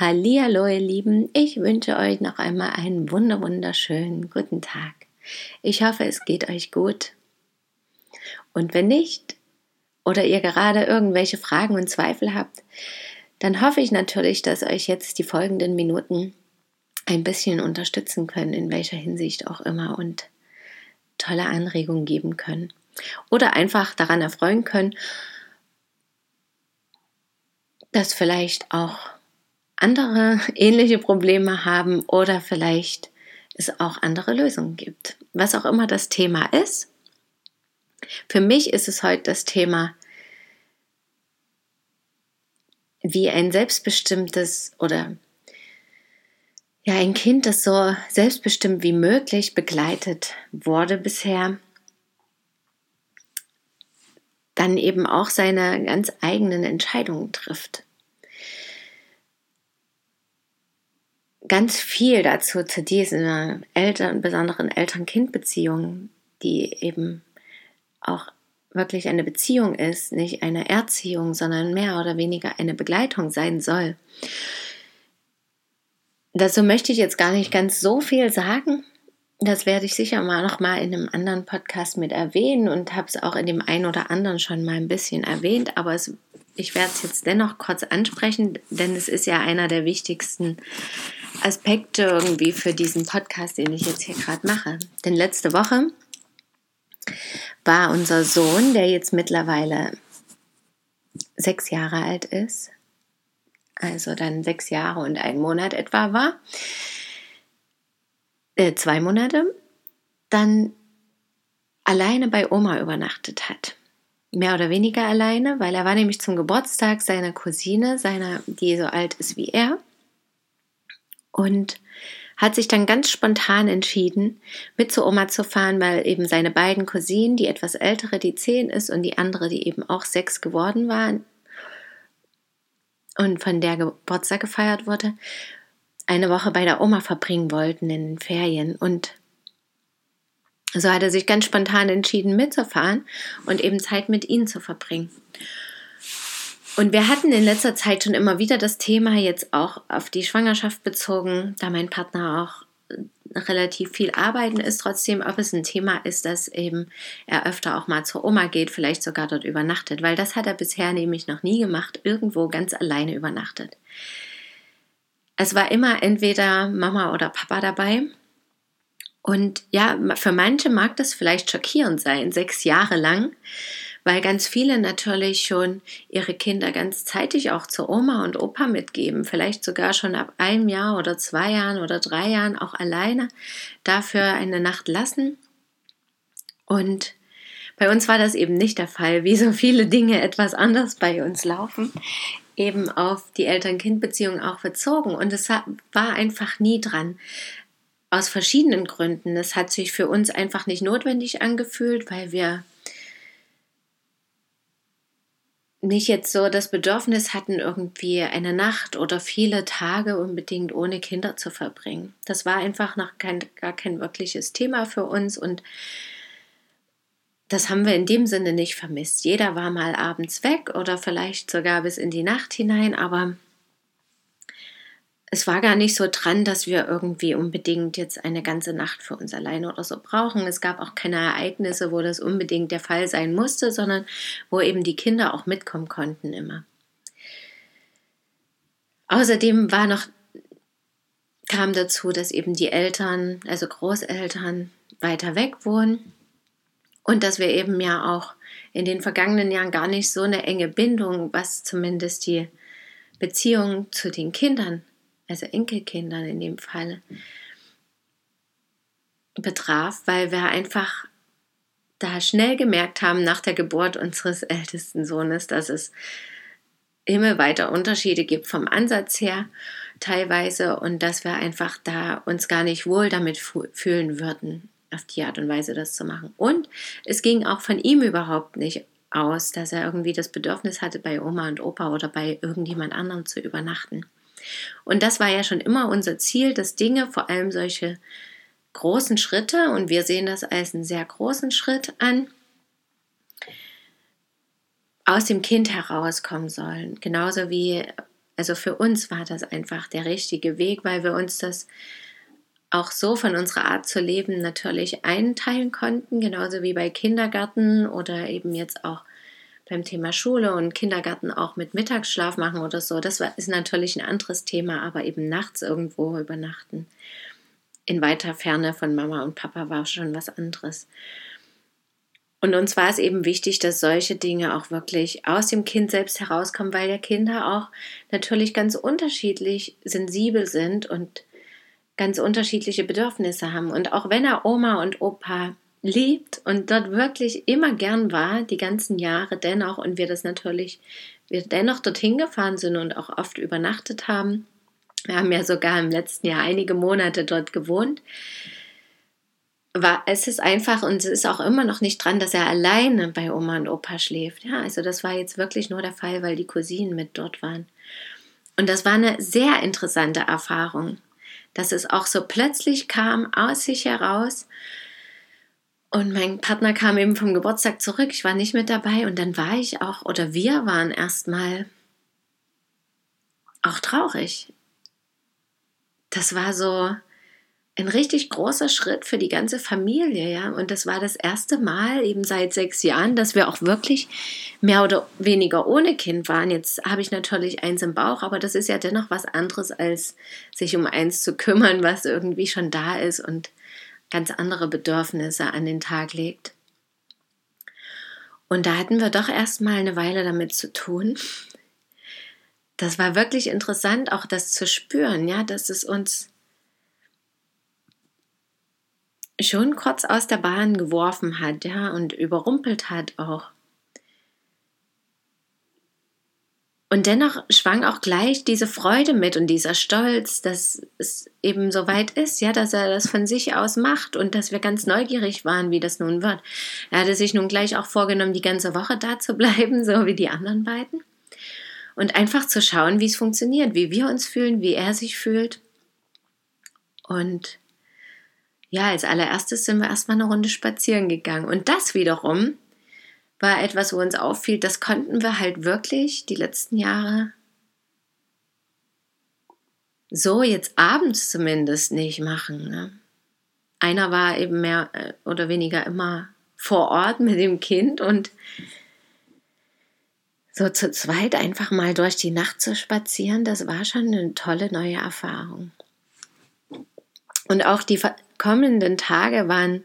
Hallihallo, ihr Lieben. Ich wünsche euch noch einmal einen wunder wunderschönen guten Tag. Ich hoffe, es geht euch gut. Und wenn nicht, oder ihr gerade irgendwelche Fragen und Zweifel habt, dann hoffe ich natürlich, dass euch jetzt die folgenden Minuten ein bisschen unterstützen können, in welcher Hinsicht auch immer und tolle Anregungen geben können. Oder einfach daran erfreuen können, dass vielleicht auch andere ähnliche Probleme haben oder vielleicht es auch andere Lösungen gibt. Was auch immer das Thema ist. Für mich ist es heute das Thema, wie ein selbstbestimmtes oder ja, ein Kind, das so selbstbestimmt wie möglich begleitet wurde bisher, dann eben auch seine ganz eigenen Entscheidungen trifft. Ganz viel dazu zu diesen Eltern, besonderen Eltern-Kind-Beziehungen, die eben auch wirklich eine Beziehung ist, nicht eine Erziehung, sondern mehr oder weniger eine Begleitung sein soll. Dazu möchte ich jetzt gar nicht ganz so viel sagen. Das werde ich sicher mal noch mal in einem anderen Podcast mit erwähnen und habe es auch in dem einen oder anderen schon mal ein bisschen erwähnt, aber es, ich werde es jetzt dennoch kurz ansprechen, denn es ist ja einer der wichtigsten Aspekte irgendwie für diesen Podcast, den ich jetzt hier gerade mache. Denn letzte Woche war unser Sohn, der jetzt mittlerweile sechs Jahre alt ist, also dann sechs Jahre und ein Monat etwa war, äh, zwei Monate, dann alleine bei Oma übernachtet hat. Mehr oder weniger alleine, weil er war nämlich zum Geburtstag seiner Cousine, seiner, die so alt ist wie er, und hat sich dann ganz spontan entschieden, mit zur Oma zu fahren, weil eben seine beiden Cousinen, die etwas ältere, die zehn ist, und die andere, die eben auch sechs geworden war und von der Geburtstag gefeiert wurde, eine Woche bei der Oma verbringen wollten in den Ferien. Und so hat er sich ganz spontan entschieden, mitzufahren und eben Zeit mit ihnen zu verbringen. Und wir hatten in letzter Zeit schon immer wieder das Thema jetzt auch auf die Schwangerschaft bezogen, da mein Partner auch äh, relativ viel arbeiten ist, trotzdem, ob es ein Thema ist, dass eben er öfter auch mal zur Oma geht, vielleicht sogar dort übernachtet, weil das hat er bisher nämlich noch nie gemacht, irgendwo ganz alleine übernachtet. Es war immer entweder Mama oder Papa dabei. Und ja, für manche mag das vielleicht schockierend sein, sechs Jahre lang weil ganz viele natürlich schon ihre Kinder ganz zeitig auch zur Oma und Opa mitgeben, vielleicht sogar schon ab einem Jahr oder zwei Jahren oder drei Jahren auch alleine dafür eine Nacht lassen. Und bei uns war das eben nicht der Fall, wie so viele Dinge etwas anders bei uns laufen, eben auf die Eltern-Kind-Beziehung auch bezogen. Und es war einfach nie dran. Aus verschiedenen Gründen. Es hat sich für uns einfach nicht notwendig angefühlt, weil wir nicht jetzt so das Bedürfnis hatten, irgendwie eine Nacht oder viele Tage unbedingt ohne Kinder zu verbringen. Das war einfach noch kein, gar kein wirkliches Thema für uns und das haben wir in dem Sinne nicht vermisst. Jeder war mal abends weg oder vielleicht sogar bis in die Nacht hinein, aber es war gar nicht so dran, dass wir irgendwie unbedingt jetzt eine ganze Nacht für uns alleine oder so brauchen. Es gab auch keine Ereignisse, wo das unbedingt der Fall sein musste, sondern wo eben die Kinder auch mitkommen konnten immer. Außerdem war noch, kam dazu, dass eben die Eltern, also Großeltern, weiter weg wohnen und dass wir eben ja auch in den vergangenen Jahren gar nicht so eine enge Bindung, was zumindest die Beziehung zu den Kindern also Enkelkindern in dem Fall, betraf, weil wir einfach da schnell gemerkt haben nach der Geburt unseres ältesten Sohnes, dass es himmelweite Unterschiede gibt vom Ansatz her teilweise und dass wir einfach da uns gar nicht wohl damit fühlen würden, auf die Art und Weise das zu machen. Und es ging auch von ihm überhaupt nicht aus, dass er irgendwie das Bedürfnis hatte, bei Oma und Opa oder bei irgendjemand anderem zu übernachten. Und das war ja schon immer unser Ziel, dass Dinge, vor allem solche großen Schritte, und wir sehen das als einen sehr großen Schritt an, aus dem Kind herauskommen sollen. Genauso wie, also für uns war das einfach der richtige Weg, weil wir uns das auch so von unserer Art zu leben natürlich einteilen konnten, genauso wie bei Kindergarten oder eben jetzt auch beim Thema Schule und Kindergarten auch mit Mittagsschlaf machen oder so. Das ist natürlich ein anderes Thema, aber eben nachts irgendwo übernachten in weiter Ferne von Mama und Papa war schon was anderes. Und uns war es eben wichtig, dass solche Dinge auch wirklich aus dem Kind selbst herauskommen, weil ja Kinder auch natürlich ganz unterschiedlich sensibel sind und ganz unterschiedliche Bedürfnisse haben. Und auch wenn er Oma und Opa liebt und dort wirklich immer gern war, die ganzen Jahre dennoch, und wir das natürlich, wir dennoch dorthin gefahren sind und auch oft übernachtet haben. Wir haben ja sogar im letzten Jahr einige Monate dort gewohnt war, es ist einfach und es ist auch immer noch nicht dran, dass er alleine bei Oma und Opa schläft. Ja, also das war jetzt wirklich nur der Fall, weil die Cousinen mit dort waren. Und das war eine sehr interessante Erfahrung, dass es auch so plötzlich kam aus sich heraus. Und mein Partner kam eben vom Geburtstag zurück. Ich war nicht mit dabei und dann war ich auch, oder wir waren erstmal auch traurig. Das war so, ein richtig großer Schritt für die ganze Familie, ja. Und das war das erste Mal eben seit sechs Jahren, dass wir auch wirklich mehr oder weniger ohne Kind waren. Jetzt habe ich natürlich eins im Bauch, aber das ist ja dennoch was anderes, als sich um eins zu kümmern, was irgendwie schon da ist und ganz andere Bedürfnisse an den Tag legt. Und da hatten wir doch erstmal eine Weile damit zu tun. Das war wirklich interessant, auch das zu spüren, ja, dass es uns schon kurz aus der Bahn geworfen hat, ja, und überrumpelt hat auch. Und dennoch schwang auch gleich diese Freude mit und dieser Stolz, dass es eben so weit ist, ja, dass er das von sich aus macht und dass wir ganz neugierig waren, wie das nun wird. Er hatte sich nun gleich auch vorgenommen, die ganze Woche da zu bleiben, so wie die anderen beiden. Und einfach zu schauen, wie es funktioniert, wie wir uns fühlen, wie er sich fühlt. Und ja, als allererstes sind wir erstmal eine Runde spazieren gegangen. Und das wiederum war etwas, wo uns auffiel, das konnten wir halt wirklich die letzten Jahre so jetzt abends zumindest nicht machen. Ne? Einer war eben mehr äh, oder weniger immer vor Ort mit dem Kind und so zu zweit einfach mal durch die Nacht zu spazieren, das war schon eine tolle neue Erfahrung. Und auch die kommenden Tage waren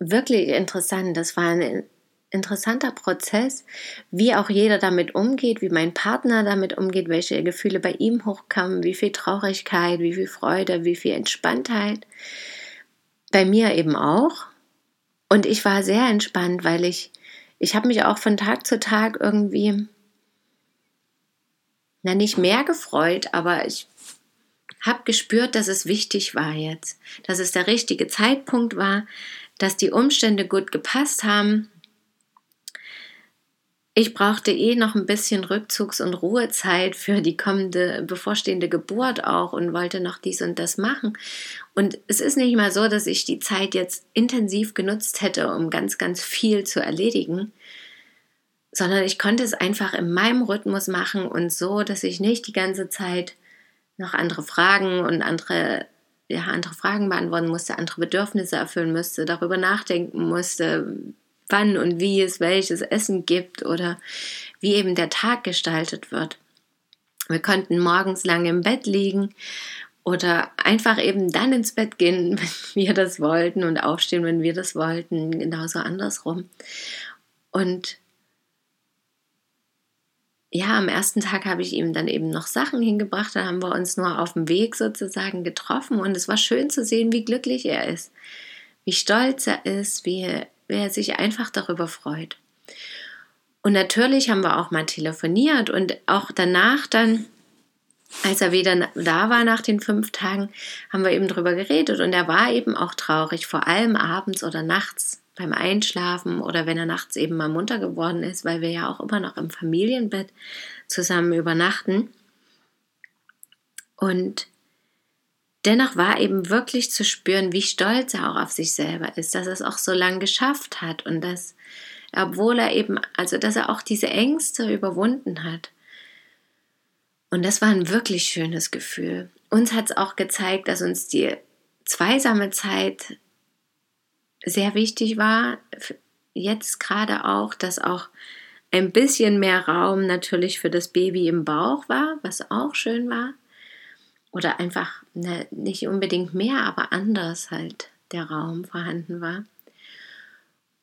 wirklich interessant. Das war ein interessanter Prozess, wie auch jeder damit umgeht, wie mein Partner damit umgeht, welche Gefühle bei ihm hochkamen, wie viel Traurigkeit, wie viel Freude, wie viel Entspanntheit. Bei mir eben auch. Und ich war sehr entspannt, weil ich, ich habe mich auch von Tag zu Tag irgendwie, na nicht mehr gefreut, aber ich habe gespürt, dass es wichtig war jetzt, dass es der richtige Zeitpunkt war, dass die Umstände gut gepasst haben. Ich brauchte eh noch ein bisschen Rückzugs- und Ruhezeit für die kommende, bevorstehende Geburt auch und wollte noch dies und das machen. Und es ist nicht mal so, dass ich die Zeit jetzt intensiv genutzt hätte, um ganz, ganz viel zu erledigen, sondern ich konnte es einfach in meinem Rhythmus machen und so, dass ich nicht die ganze Zeit noch andere Fragen und andere, ja, andere Fragen beantworten musste, andere Bedürfnisse erfüllen musste, darüber nachdenken musste, wann und wie es welches Essen gibt oder wie eben der Tag gestaltet wird. Wir konnten morgens lange im Bett liegen oder einfach eben dann ins Bett gehen, wenn wir das wollten und aufstehen, wenn wir das wollten, genauso andersrum. Und ja, am ersten Tag habe ich ihm dann eben noch Sachen hingebracht. Da haben wir uns nur auf dem Weg sozusagen getroffen. Und es war schön zu sehen, wie glücklich er ist, wie stolz er ist, wie, wie er sich einfach darüber freut. Und natürlich haben wir auch mal telefoniert. Und auch danach dann, als er wieder da war nach den fünf Tagen, haben wir eben drüber geredet. Und er war eben auch traurig, vor allem abends oder nachts beim Einschlafen oder wenn er nachts eben mal munter geworden ist, weil wir ja auch immer noch im Familienbett zusammen übernachten. Und dennoch war eben wirklich zu spüren, wie stolz er auch auf sich selber ist, dass er es auch so lange geschafft hat und dass, obwohl er eben, also dass er auch diese Ängste überwunden hat. Und das war ein wirklich schönes Gefühl. Uns hat es auch gezeigt, dass uns die zweisame Zeit sehr wichtig war. Jetzt gerade auch, dass auch ein bisschen mehr Raum natürlich für das Baby im Bauch war, was auch schön war oder einfach ne, nicht unbedingt mehr, aber anders halt der Raum vorhanden war.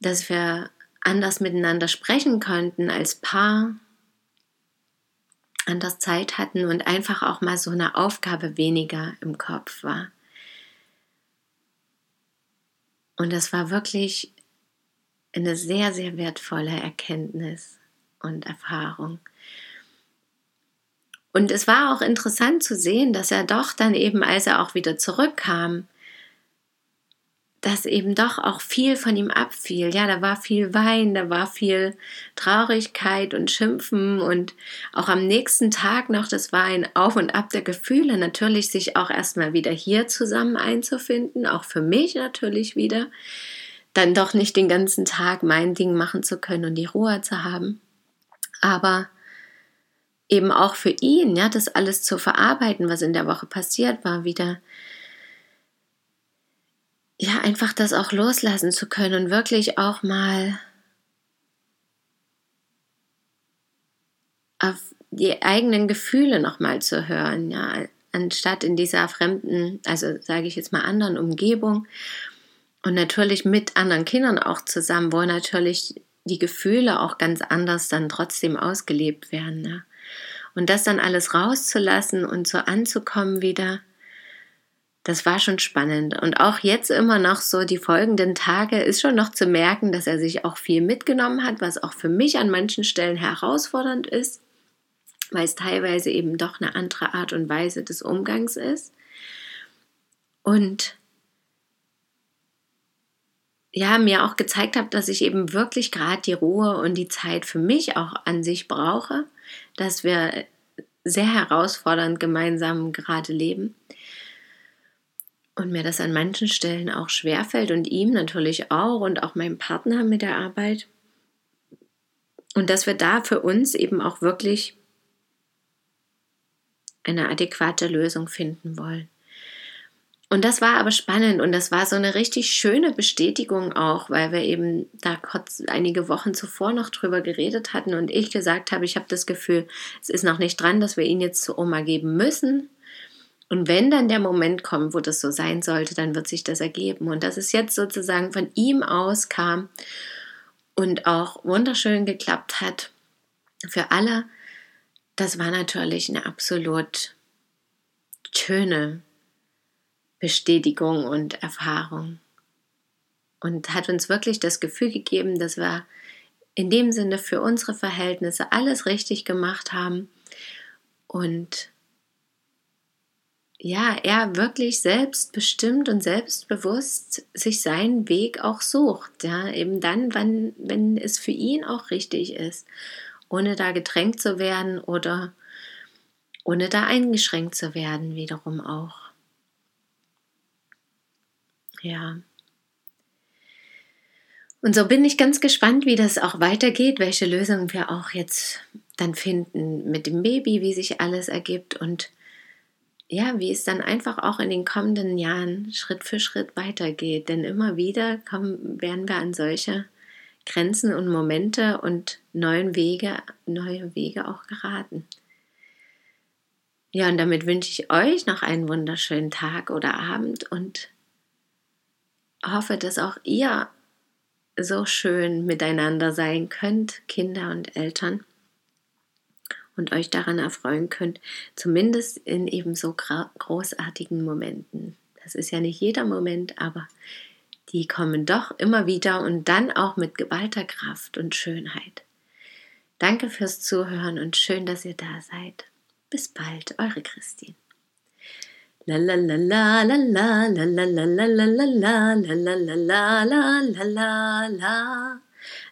Dass wir anders miteinander sprechen konnten als Paar, anders Zeit hatten und einfach auch mal so eine Aufgabe weniger im Kopf war. Und das war wirklich eine sehr, sehr wertvolle Erkenntnis und Erfahrung. Und es war auch interessant zu sehen, dass er doch dann eben, als er auch wieder zurückkam, dass eben doch auch viel von ihm abfiel. Ja, da war viel Wein, da war viel Traurigkeit und Schimpfen und auch am nächsten Tag noch, das war ein Auf und Ab der Gefühle, natürlich sich auch erstmal wieder hier zusammen einzufinden, auch für mich natürlich wieder, dann doch nicht den ganzen Tag mein Ding machen zu können und die Ruhe zu haben. Aber eben auch für ihn, ja, das alles zu verarbeiten, was in der Woche passiert war, wieder ja, einfach das auch loslassen zu können und wirklich auch mal auf die eigenen Gefühle nochmal zu hören, ja, anstatt in dieser fremden, also sage ich jetzt mal anderen Umgebung und natürlich mit anderen Kindern auch zusammen, wo natürlich die Gefühle auch ganz anders dann trotzdem ausgelebt werden. Ja. Und das dann alles rauszulassen und so anzukommen wieder, das war schon spannend. Und auch jetzt immer noch so die folgenden Tage ist schon noch zu merken, dass er sich auch viel mitgenommen hat, was auch für mich an manchen Stellen herausfordernd ist, weil es teilweise eben doch eine andere Art und Weise des Umgangs ist. Und ja, mir auch gezeigt habe, dass ich eben wirklich gerade die Ruhe und die Zeit für mich auch an sich brauche dass wir sehr herausfordernd gemeinsam gerade leben und mir das an manchen Stellen auch schwerfällt und ihm natürlich auch und auch meinem Partner mit der Arbeit. Und dass wir da für uns eben auch wirklich eine adäquate Lösung finden wollen. Und das war aber spannend und das war so eine richtig schöne Bestätigung auch, weil wir eben da kurz einige Wochen zuvor noch drüber geredet hatten und ich gesagt habe, ich habe das Gefühl, es ist noch nicht dran, dass wir ihn jetzt zu Oma geben müssen. Und wenn dann der Moment kommt, wo das so sein sollte, dann wird sich das ergeben. Und dass es jetzt sozusagen von ihm aus kam und auch wunderschön geklappt hat für alle, das war natürlich eine absolut schöne Bestätigung und Erfahrung. Und hat uns wirklich das Gefühl gegeben, dass wir in dem Sinne für unsere Verhältnisse alles richtig gemacht haben und ja, er wirklich selbstbestimmt und selbstbewusst sich seinen Weg auch sucht, ja, eben dann, wenn, wenn es für ihn auch richtig ist, ohne da gedrängt zu werden oder ohne da eingeschränkt zu werden, wiederum auch. Ja. Und so bin ich ganz gespannt, wie das auch weitergeht, welche Lösungen wir auch jetzt dann finden mit dem Baby, wie sich alles ergibt und ja, wie es dann einfach auch in den kommenden Jahren Schritt für Schritt weitergeht. Denn immer wieder kommen, werden wir an solche Grenzen und Momente und neuen Wege, neue Wege auch geraten. Ja, und damit wünsche ich euch noch einen wunderschönen Tag oder Abend und hoffe, dass auch ihr so schön miteinander sein könnt, Kinder und Eltern, und euch daran erfreuen könnt, zumindest in ebenso großartigen Momenten. Das ist ja nicht jeder Moment, aber die kommen doch immer wieder und dann auch mit geballter Kraft und Schönheit. Danke fürs Zuhören und schön, dass ihr da seid. Bis bald, eure Christine. La